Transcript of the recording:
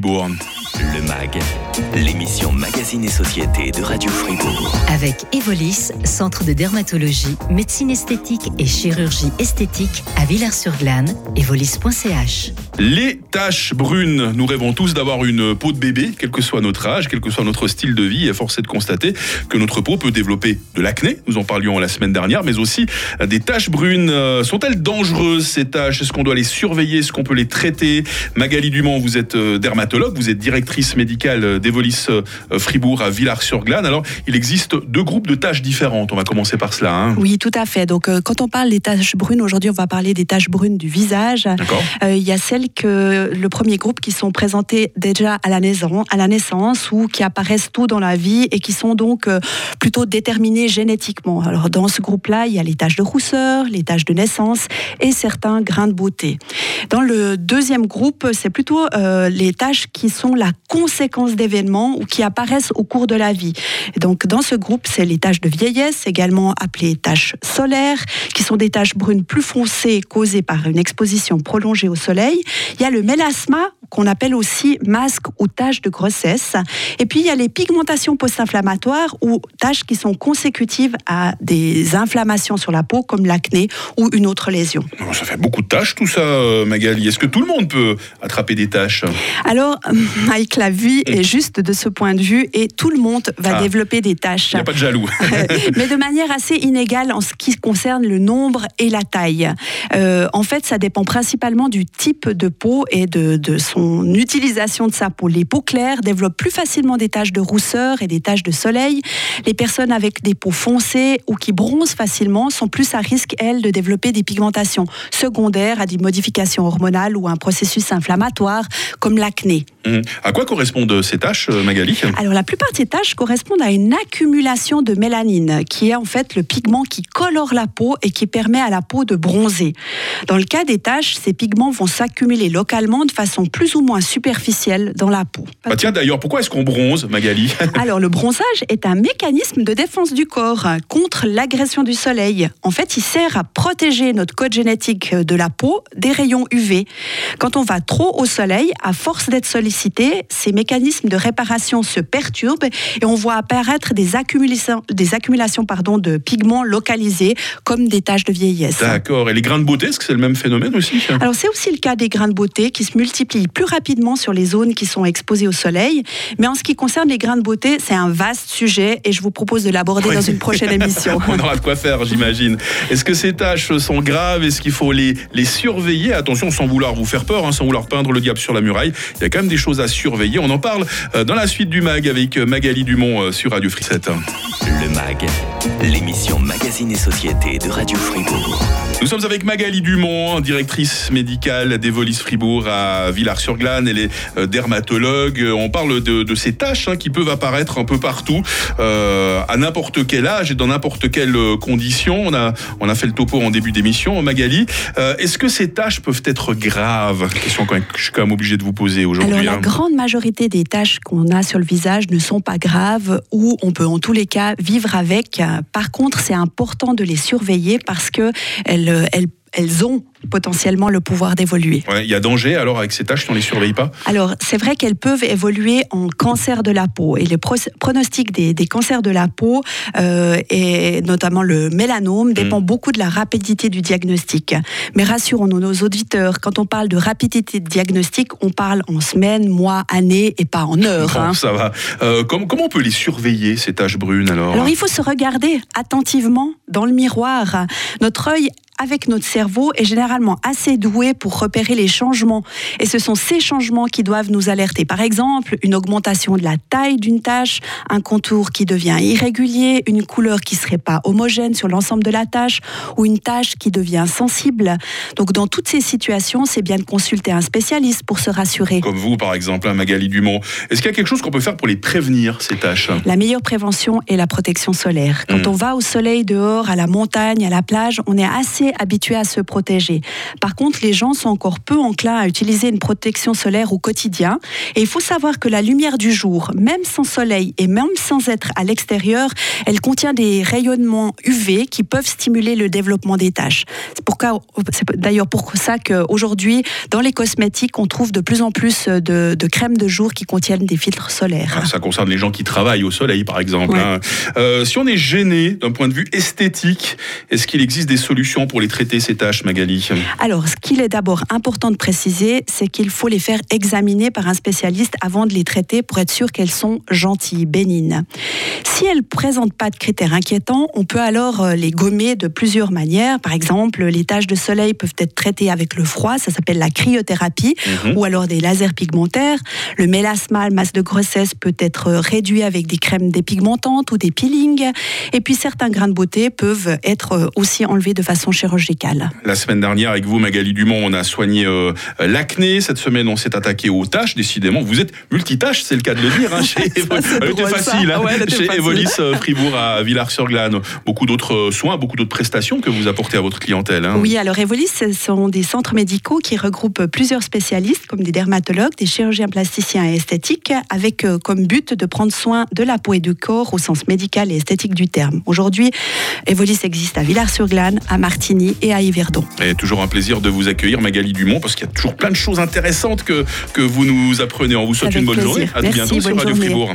Buon. Le MAG, l'émission Magazine et Société de Radio Fribourg. Avec Evolis, centre de dermatologie, médecine esthétique et chirurgie esthétique à Villars-sur-Glane, evolis.ch. Les taches brunes. Nous rêvons tous d'avoir une peau de bébé, quel que soit notre âge, quel que soit notre style de vie. Et force est de constater que notre peau peut développer de l'acné. Nous en parlions la semaine dernière, mais aussi des taches brunes. Euh, sont-elles dangereuses, ces taches? Est-ce qu'on doit les surveiller? Est-ce qu'on peut les traiter? Magali Dumont, vous êtes euh, dermatologue, vous êtes directrice médicale d'Evolis euh, Fribourg à Villars-sur-Glane. Alors, il existe deux groupes de taches différentes. On va commencer par cela. Hein. Oui, tout à fait. Donc, quand on parle des taches brunes, aujourd'hui, on va parler des taches brunes du visage. Il y a celles que le premier groupe qui sont présentés déjà à la naissance, à la naissance ou qui apparaissent tôt dans la vie et qui sont donc euh, plutôt déterminés génétiquement. Alors dans ce groupe-là, il y a les taches de rousseur, les taches de naissance et certains grains de beauté. Dans le deuxième groupe, c'est plutôt euh, les taches qui sont la conséquence d'événements ou qui apparaissent au cours de la vie. Et donc dans ce groupe, c'est les taches de vieillesse, également appelées taches solaires, qui sont des taches brunes plus foncées causées par une exposition prolongée au soleil. Il y a le mélasma, qu'on appelle aussi masque ou tache de grossesse. Et puis, il y a les pigmentations post-inflammatoires ou taches qui sont consécutives à des inflammations sur la peau, comme l'acné ou une autre lésion. Ça fait beaucoup de taches, tout ça, euh, Magali. Est-ce que tout le monde peut attraper des taches Alors, La vie est juste de ce point de vue et tout le monde va Ah. développer des taches. Il n'y a pas de jaloux. mais de manière assez inégale en ce qui concerne le nombre et la taille. Euh, en fait, ça dépend principalement du type de peau et de, de son utilisation de sa peau. Les peaux claires développent plus facilement des taches de rousseur et des taches de soleil. Les personnes avec des peaux foncées ou qui bronzent facilement sont plus à risque, elles, de développer des pigmentations secondaires à des modifications hormonales ou un processus inflammatoire comme l'acné. Hum. À quoi correspondent ces taches, euh, Magali Alors la plupart de ces taches correspondent à une accumulation de mélanine, qui est en fait le pigment qui colore la peau et qui permet à la peau de bronzer. Dans le cas des taches, ces pigments vont s'accumuler localement de façon plus ou moins superficielle dans la peau. Bah tiens, d'ailleurs, pourquoi est-ce qu'on bronze, Magali Alors le bronzage est un mécanisme de défense du corps contre l'agression du soleil. En fait, il sert à protéger notre code génétique de la peau des rayons UV. Quand on va trop au soleil, à force d'être sollicité, ces mécanismes de réparation se perturbent et on voit apparaître des accumulations, des accumulations pardon, de pigments localisés comme des taches de vieillesse. D'accord. Et les grains de beauté, est-ce que c'est le même phénomène aussi Alors c'est aussi le cas des grains de beauté qui se multiplient plus rapidement sur les zones qui sont exposées au soleil. Mais en ce qui concerne les grains de beauté, c'est un vaste sujet et je vous propose de l'aborder Oui. dans une prochaine émission. On aura de quoi faire, j'imagine. Est-ce que ces tâches sont graves? Est-ce qu'il faut les, les surveiller? Attention, sans vouloir vous faire peur, hein, sans vouloir peindre le diable sur la muraille. Il y a quand même des choses à surveiller. On en parle euh, dans la suite du MAG avec euh, Magali Dumont euh, sur Radio Frissette. Le MAG, l'émission Magazine et Société de Radio Fribourg. Nous sommes avec Magali Dumont, directrice médicale d'Evolis Fribourg à Villars-sur-Glane. Elle est euh, dermatologue. Euh, On parle de, de ces taches hein, qui peuvent apparaître un peu partout, euh, à n'importe quel âge et dans n'importe quelle condition. On a, on a fait le topo en début d'émission, Magali. Euh, Est-ce que ces taches peuvent être graves? Question que je suis quand même obligé de vous poser Alors aujourd'hui. la hein. grande majorité des taches qu'on a sur le visage ne sont pas graves ou on peut en tous les cas vivre avec. Par contre, c'est important de les surveiller parce que elles, elles, elles ont potentiellement le pouvoir d'évoluer. Ouais, Il y a danger alors avec ces taches si on les surveille pas? Alors, c'est vrai qu'elles peuvent évoluer en cancer de la peau. Et le pro- pronostic des, des cancers de la peau, euh, et notamment le mélanome, dépend beaucoup de la rapidité du diagnostic. Mais rassurons-nous, nos auditeurs, quand on parle de rapidité de diagnostic, on parle en semaines, mois, années et pas en heures. Bon, hein. ça va. Euh, comment, comment on peut les surveiller ces taches brunes alors? Alors il faut se regarder attentivement dans le miroir. Notre œil avec notre cerveau est généralement assez doué pour repérer les changements. Et ce sont ces changements qui doivent nous alerter. Par exemple, une augmentation de la taille d'une tache, un contour qui devient irrégulier, une couleur qui serait pas homogène sur l'ensemble de la tache, ou une tache qui devient sensible. Donc dans toutes ces situations, c'est bien de consulter un spécialiste pour se rassurer. Comme vous, par exemple, hein, Magali Dumont. Est-ce qu'il y a quelque chose qu'on peut faire pour les prévenir, ces taches La meilleure prévention est la protection solaire. Quand Mm. on va au soleil dehors, à la montagne, à la plage, on est assez assez habitués à se protéger. Par contre, les gens sont encore peu enclins à utiliser une protection solaire au quotidien. Et il faut savoir que la lumière du jour, même sans soleil et même sans être à l'extérieur, elle contient des rayonnements UV qui peuvent stimuler le développement des taches. C'est d'ailleurs pour ça qu'aujourd'hui, dans les cosmétiques, on trouve de plus en plus de, crèmes de jour qui contiennent des filtres solaires. Ah, ça concerne les gens qui travaillent au soleil, par exemple. Hein. Euh, si on est gêné d'un point de vue esthétique, est-ce qu'il existe des solutions pour les traiter, ces taches, Magali Alors, ce qu'il est d'abord important de préciser, c'est qu'il faut les faire examiner par un spécialiste avant de les traiter pour être sûr qu'elles sont gentilles, bénignes. Si elles ne présentent pas de critères inquiétants, on peut alors euh, les gommer de plusieurs manières. Par exemple, les taches de soleil peuvent être traitées avec le froid, ça s'appelle la cryothérapie, mhm. ou alors des lasers pigmentaires. Le mélasma, le masse de grossesse, peut être réduit avec des crèmes dépigmentantes ou des peelings. Et puis certains grains de beauté peuvent être euh, aussi enlevés de façon chirurgicale. La semaine dernière, avec vous, Magali Dumont, on a soigné euh, l'acné. Cette semaine, on s'est attaqué aux taches. Décidément, vous êtes multitâche, c'est le cas de le dire. Hein, chez elle était facile. Hein, chez Evolis euh, Fribourg à Villars-sur-Glane. Beaucoup d'autres soins, beaucoup d'autres prestations que vous apportez à votre clientèle. Hein. Oui, alors Evolis, ce sont des centres médicaux qui regroupent plusieurs spécialistes, comme des dermatologues, des chirurgiens plasticiens et esthétiques, avec comme but de prendre soin de la peau et du corps au sens médical et esthétique du terme. Aujourd'hui, Evolis existe à Villars-sur-Glane, à Martigny et à Yverdon. Et toujours un plaisir de vous accueillir, Magali Dumont, parce qu'il y a toujours plein de choses intéressantes que, que vous nous apprenez. On vous souhaite une bonne journée. À bientôt sur Radio Fribourg.